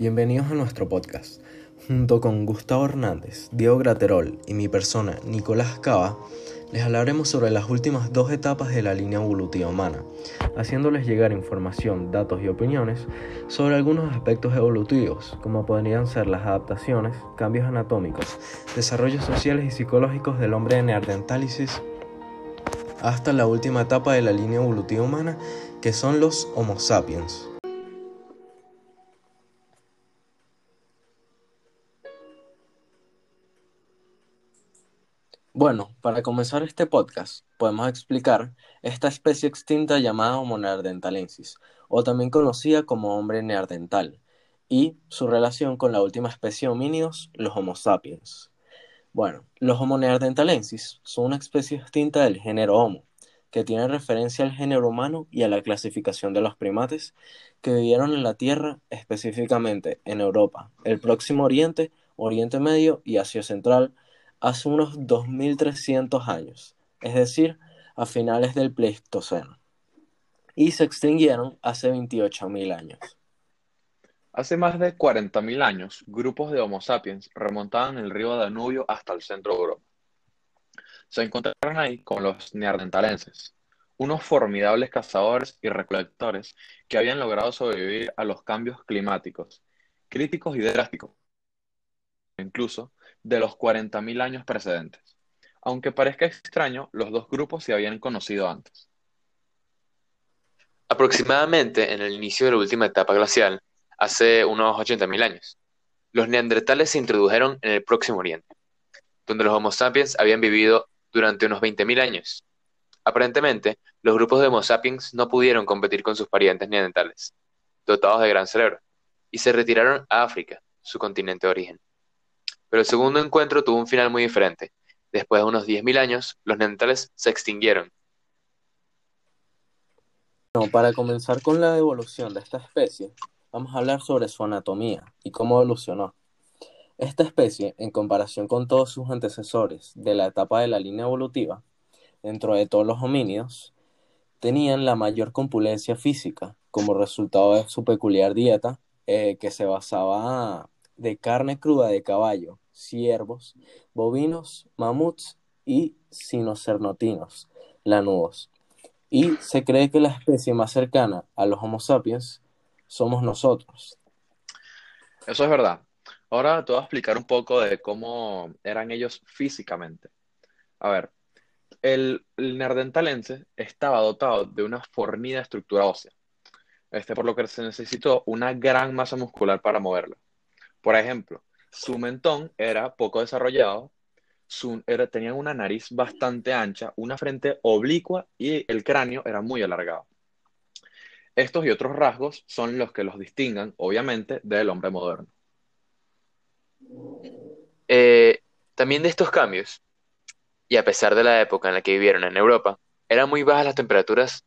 Bienvenidos a nuestro podcast. Junto con Gustavo Hernández, Diego Graterol y mi persona, Nicolás Cava, les hablaremos sobre las últimas dos etapas de la línea evolutiva humana, haciéndoles llegar información, datos y opiniones sobre algunos aspectos evolutivos, como podrían ser las adaptaciones, cambios anatómicos, desarrollos sociales y psicológicos del hombre de Neandertálisis, hasta la última etapa de la línea evolutiva humana, que son los Homo sapiens. Bueno, para comenzar este podcast, podemos explicar esta especie extinta llamada Homo neanderthalensis, o también conocida como hombre neandertal, y su relación con la última especie de homínidos, los Homo sapiens. Bueno, los Homo neanderthalensis son una especie extinta del género Homo, que tiene referencia al género humano y a la clasificación de los primates que vivieron en la Tierra, específicamente en Europa, el Próximo Oriente, Oriente Medio y Asia Central, hace unos 2.300 años, es decir, a finales del Pleistoceno, y se extinguieron hace 28.000 años. Hace más de 40.000 años, grupos de Homo sapiens remontaban el río Danubio hasta el centro de Europa. Se encontraron ahí con los neandertalenses, unos formidables cazadores y recolectores que habían logrado sobrevivir a los cambios climáticos, críticos y drásticos, incluso de los 40.000 años precedentes. Aunque parezca extraño, los dos grupos se habían conocido antes. Aproximadamente en el inicio de la última etapa glacial, hace unos 80.000 años, los neandertales se introdujeron en el Próximo Oriente, donde los Homo sapiens habían vivido durante unos 20.000 años. Aparentemente, los grupos de Homo sapiens no pudieron competir con sus parientes neandertales, dotados de gran cerebro, y se retiraron a África, su continente de origen. Pero el segundo encuentro tuvo un final muy diferente. Después de unos 10.000 años, los neandertales se extinguieron. para comenzar con la evolución de esta especie, vamos a hablar sobre su anatomía y cómo evolucionó. Esta especie, en comparación con todos sus antecesores de la etapa de la línea evolutiva, dentro de todos los homínidos, tenían la mayor compulencia física como resultado de su peculiar dieta eh, que se basaba de carne cruda de caballo, ciervos, bovinos, mamuts y sinocernotinos, lanudos. Y se cree que la especie más cercana a los Homo sapiens somos nosotros. Eso es verdad. Ahora te voy a explicar un poco de cómo eran ellos físicamente. A ver, el, el estaba dotado de una fornida estructura ósea, este, por lo que se necesitó una gran masa muscular para moverlo. Por ejemplo, su mentón era poco desarrollado, su, tenían una nariz bastante ancha, una frente oblicua y el cráneo era muy alargado. Estos y otros rasgos son los que los distingan, obviamente, del hombre moderno. Eh, también de estos cambios, y a pesar de la época en la que vivieron en Europa, eran muy bajas las temperaturas.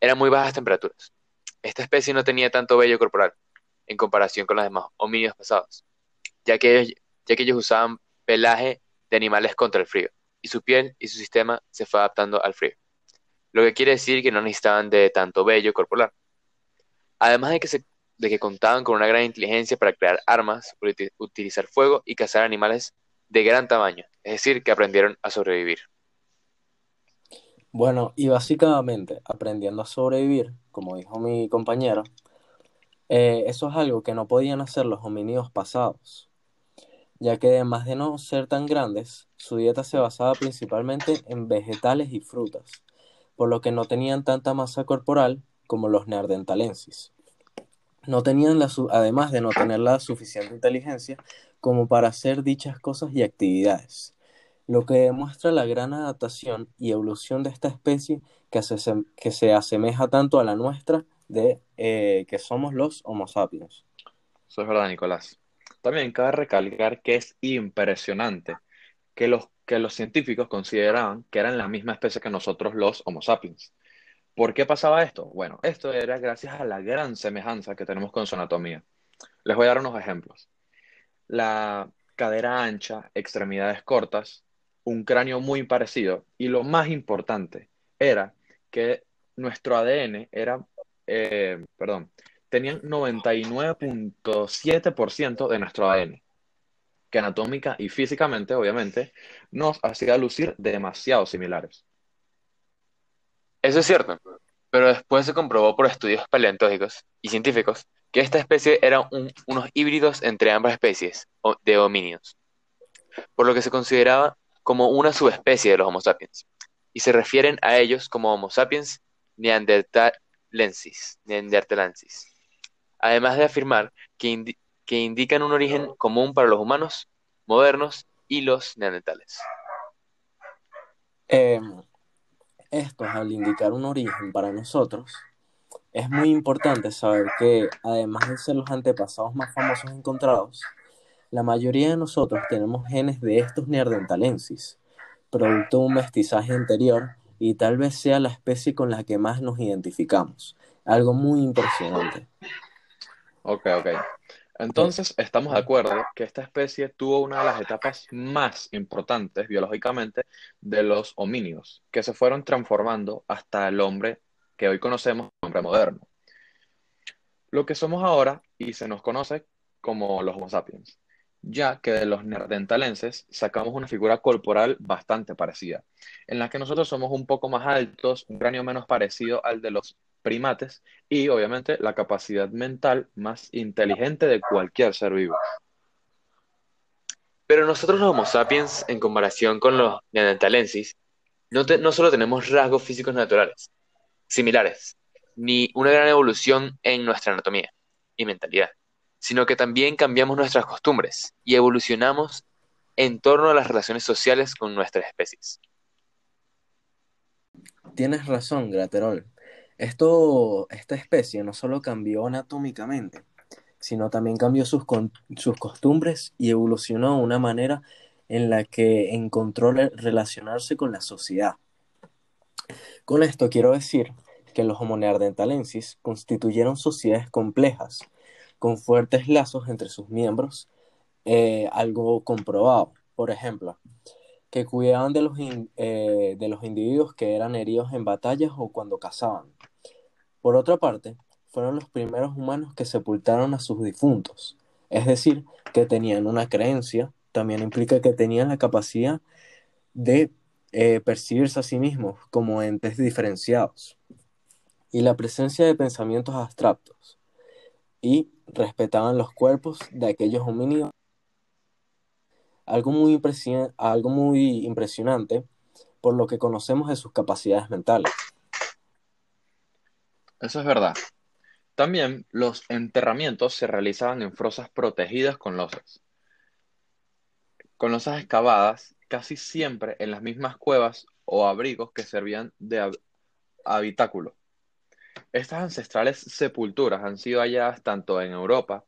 Eran muy bajas temperaturas. Esta especie no tenía tanto vello corporal en comparación con los demás homínidos pasados ya que, ellos, ya que ellos usaban pelaje de animales contra el frío, y su piel y su sistema se fue adaptando al frío, lo que quiere decir que no necesitaban de tanto vello corporal. Además de que, se, de que contaban con una gran inteligencia para crear armas, utilizar fuego y cazar animales de gran tamaño, es decir, que aprendieron a sobrevivir. Bueno, y básicamente aprendiendo a sobrevivir, como dijo mi compañero, eh, eso es algo que no podían hacer los homínidos pasados ya que además de no ser tan grandes, su dieta se basaba principalmente en vegetales y frutas, por lo que no tenían tanta masa corporal como los neandertalensis. No tenían además de no tener la suficiente inteligencia como para hacer dichas cosas y actividades, lo que demuestra la gran adaptación y evolución de esta especie que se, que se asemeja tanto a la nuestra de eh, que somos los Homo sapiens. Eso es verdad, Nicolás. También cabe recalcar que es impresionante que los, que los científicos consideraban que eran la misma especie que nosotros los Homo sapiens. ¿Por qué pasaba esto? Bueno, esto era gracias a la gran semejanza que tenemos con su anatomía. Les voy a dar unos ejemplos. La cadera ancha, extremidades cortas, un cráneo muy parecido y lo más importante era que nuestro ADN era, eh, perdón, tenían 99.7% de nuestro ADN, que anatómica y físicamente, obviamente, nos hacía lucir demasiado similares. Eso es cierto, pero después se comprobó por estudios paleontológicos y científicos que esta especie eran unos híbridos entre ambas especies de homínidos, por lo que se consideraba como una subespecie de los Homo sapiens, y se refieren a ellos como Homo sapiens neanderthalensis, neanderthalensis además de afirmar que, que indican un origen común para los humanos modernos y los neandertales. Eh, estos, al indicar un origen para nosotros, es muy importante saber que, además de ser los antepasados más famosos encontrados, la mayoría de nosotros tenemos genes de estos neandertalensis, producto de un mestizaje anterior y tal vez sea la especie con la que más nos identificamos. Algo muy impresionante. Ok, ok. Entonces, estamos de acuerdo que esta especie tuvo una de las etapas más importantes biológicamente de los homínidos, que se fueron transformando hasta el hombre que hoy conocemos como hombre moderno. Lo que somos ahora y se nos conoce como los Homo sapiens, ya que de los neandertalenses sacamos una figura corporal bastante parecida, en la que nosotros somos un poco más altos, un cráneo menos parecido al de los primates y obviamente la capacidad mental más inteligente de cualquier ser vivo. Pero nosotros los Homo sapiens, en comparación con los neandertalensis, no, no solo tenemos rasgos físicos naturales, similares, ni una gran evolución en nuestra anatomía y mentalidad, sino que también cambiamos nuestras costumbres y evolucionamos en torno a las relaciones sociales con nuestras especies. Tienes razón, Graterol. Esto, esta especie no solo cambió anatómicamente, sino también cambió sus, sus costumbres y evolucionó de una manera en la que encontró relacionarse con la sociedad. Con esto quiero decir que los Homo neanderthalensis constituyeron sociedades complejas, con fuertes lazos entre sus miembros, eh, algo comprobado. Por ejemplo, que cuidaban de los, eh, de los individuos que eran heridos en batallas o cuando cazaban. Por otra parte, fueron los primeros humanos que sepultaron a sus difuntos, es decir, que tenían una creencia, también implica que tenían la capacidad de eh, percibirse a sí mismos como entes diferenciados y la presencia de pensamientos abstractos y respetaban los cuerpos de aquellos homínidos algo muy, algo muy impresionante por lo que conocemos de sus capacidades mentales. Eso es verdad. También los enterramientos se realizaban en fosas protegidas con losas. Con losas excavadas casi siempre en las mismas cuevas o abrigos que servían de habitáculo. Estas ancestrales sepulturas han sido halladas tanto en Europa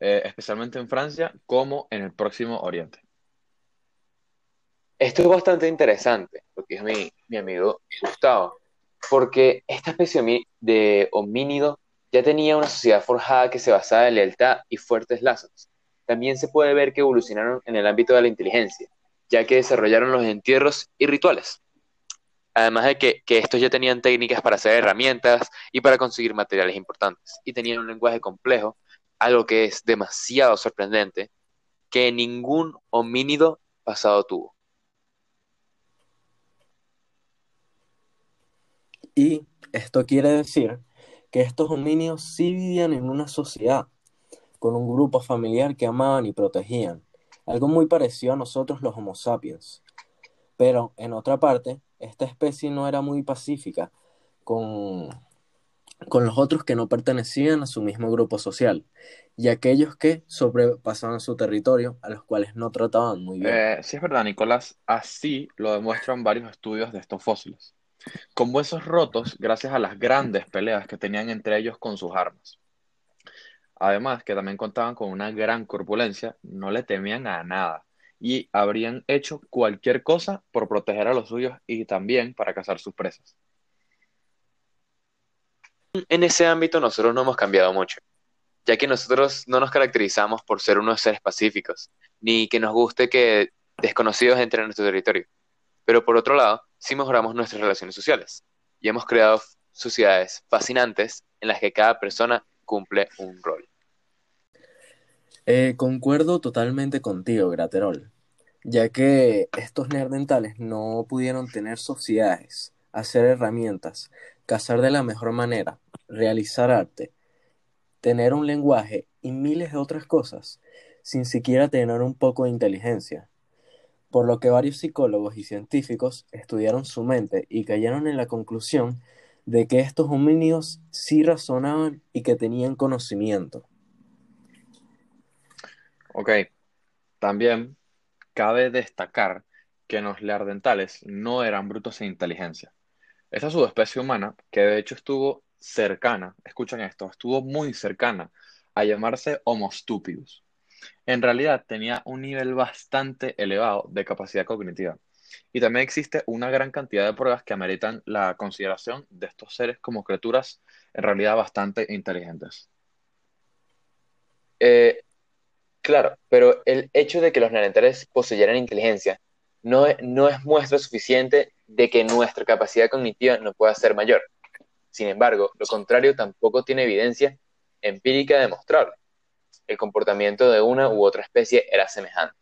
eh, especialmente en Francia, como en el próximo Oriente. Esto es bastante interesante, lo que es mi, mi amigo Gustavo, porque esta especie de homínido ya tenía una sociedad forjada que se basaba en lealtad y fuertes lazos. También se puede ver que evolucionaron en el ámbito de la inteligencia, ya que desarrollaron los entierros y rituales. Además de que, estos ya tenían técnicas para hacer herramientas y para conseguir materiales importantes, y tenían un lenguaje complejo algo que es demasiado sorprendente, que ningún homínido pasado tuvo. Y esto quiere decir que estos homínidos sí vivían en una sociedad, con un grupo familiar que amaban y protegían, algo muy parecido a nosotros los Homo sapiens. Pero, en otra parte, esta especie no era muy pacífica con, con los otros que no pertenecían a su mismo grupo social y aquellos que sobrepasaban su territorio, a los cuales no trataban muy bien. Eh, sí, es verdad, Nicolás, así lo demuestran varios estudios de estos fósiles, con huesos rotos gracias a las grandes peleas que tenían entre ellos con sus armas. Además, que también contaban con una gran corpulencia, no le temían a nada y habrían hecho cualquier cosa por proteger a los suyos y también para cazar sus presas en ese ámbito nosotros no hemos cambiado mucho, ya que nosotros no nos caracterizamos por ser unos seres pacíficos, ni que nos guste que desconocidos entren en nuestro territorio. Pero por otro lado, sí mejoramos nuestras relaciones sociales y hemos creado sociedades fascinantes en las que cada persona cumple un rol. Eh, concuerdo totalmente contigo, Graterol, ya que estos neandertales no pudieron tener sociedades, hacer herramientas, cazar de la mejor manera, realizar arte, tener un lenguaje y miles de otras cosas, sin siquiera tener un poco de inteligencia. Por lo que varios psicólogos y científicos estudiaron su mente y cayeron en la conclusión de que estos homínidos sí razonaban y que tenían conocimiento. Ok, también cabe destacar que los leardentales no eran brutos en inteligencia. Esta subespecie humana, que de hecho estuvo cercana, escuchen esto, estuvo muy cercana a llamarse Homo stupidus. En realidad tenía un nivel bastante elevado de capacidad cognitiva. Y también existe una gran cantidad de pruebas que ameritan la consideración de estos seres como criaturas en realidad bastante inteligentes. Eh, claro, pero el hecho de que los neandertales poseyeran inteligencia no, no es muestra suficiente de que nuestra capacidad cognitiva no pueda ser mayor. Sin embargo, lo contrario tampoco tiene evidencia empírica demostrable. El comportamiento de una u otra especie era semejante.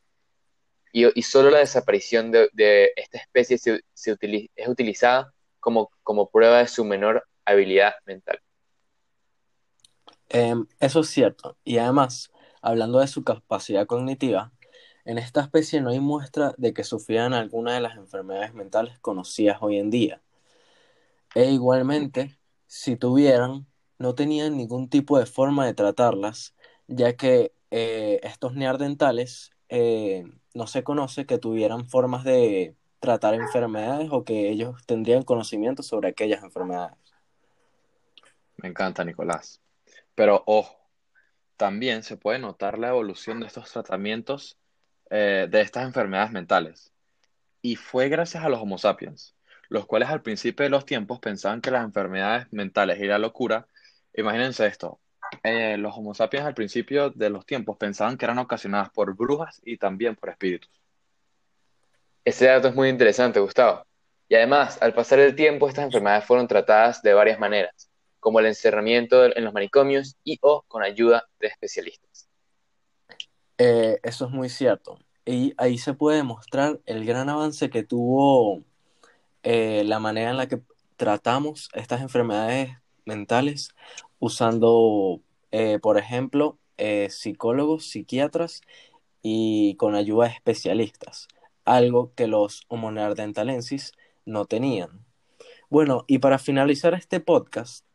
Y, solo la desaparición de, esta especie se, es utilizada como, como prueba de su menor habilidad mental. Em, eso es cierto. Y además, hablando de su capacidad cognitiva, en esta especie no hay muestra de que sufrieran alguna de las enfermedades mentales conocidas hoy en día. E igualmente, si tuvieran, no tenían ningún tipo de forma de tratarlas, ya que eh, estos neandertales eh, no se conoce que tuvieran formas de tratar enfermedades o que ellos tendrían conocimiento sobre aquellas enfermedades. Me encanta, Nicolás. Pero ojo, también se puede notar la evolución de estos tratamientos eh, de estas enfermedades mentales. Y fue gracias a los Homo sapiens, los cuales al principio de los tiempos pensaban que las enfermedades mentales y la locura, imagínense esto, eh, los Homo sapiens al principio de los tiempos pensaban que eran ocasionadas por brujas y también por espíritus. Ese dato es muy interesante, Gustavo. Y además, al pasar el tiempo, estas enfermedades fueron tratadas de varias maneras, como el encerramiento en los manicomios y o con ayuda de especialistas. Eh, eso es muy cierto. Y ahí se puede demostrar el gran avance que tuvo eh, la manera en la que tratamos estas enfermedades mentales usando, eh, por ejemplo, psicólogos, psiquiatras y con ayuda de especialistas, algo que los Homo neanderthalensis no tenían. Bueno, y para finalizar este podcast,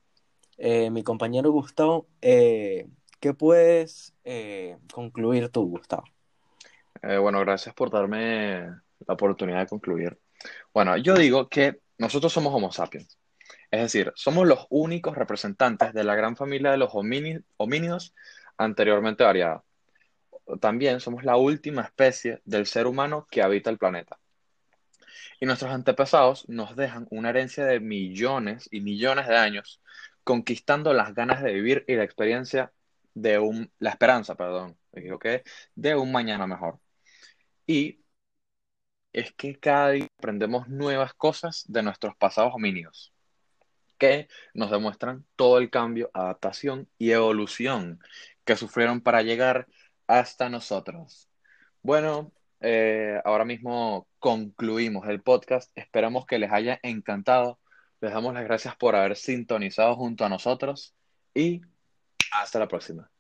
mi compañero Gustavo ¿Qué puedes eh, concluir tú, Gustavo? Eh, bueno, gracias por darme la oportunidad de concluir. Bueno, yo digo que nosotros somos Homo sapiens. Es decir, somos los únicos representantes de la gran familia de los homínidos anteriormente variada. También somos la última especie del ser humano que habita el planeta. Y nuestros antepasados nos dejan una herencia de millones y millones de años conquistando las ganas de vivir y la experiencia de un, la esperanza, perdón, de un mañana mejor. Y es que cada día aprendemos nuevas cosas de nuestros pasados homínidos, que nos demuestran todo el cambio, adaptación y evolución que sufrieron para llegar hasta nosotros. Bueno, eh, ahora mismo concluimos el podcast. Esperamos que les haya encantado. Les damos las gracias por haber sintonizado junto a nosotros y hasta la próxima.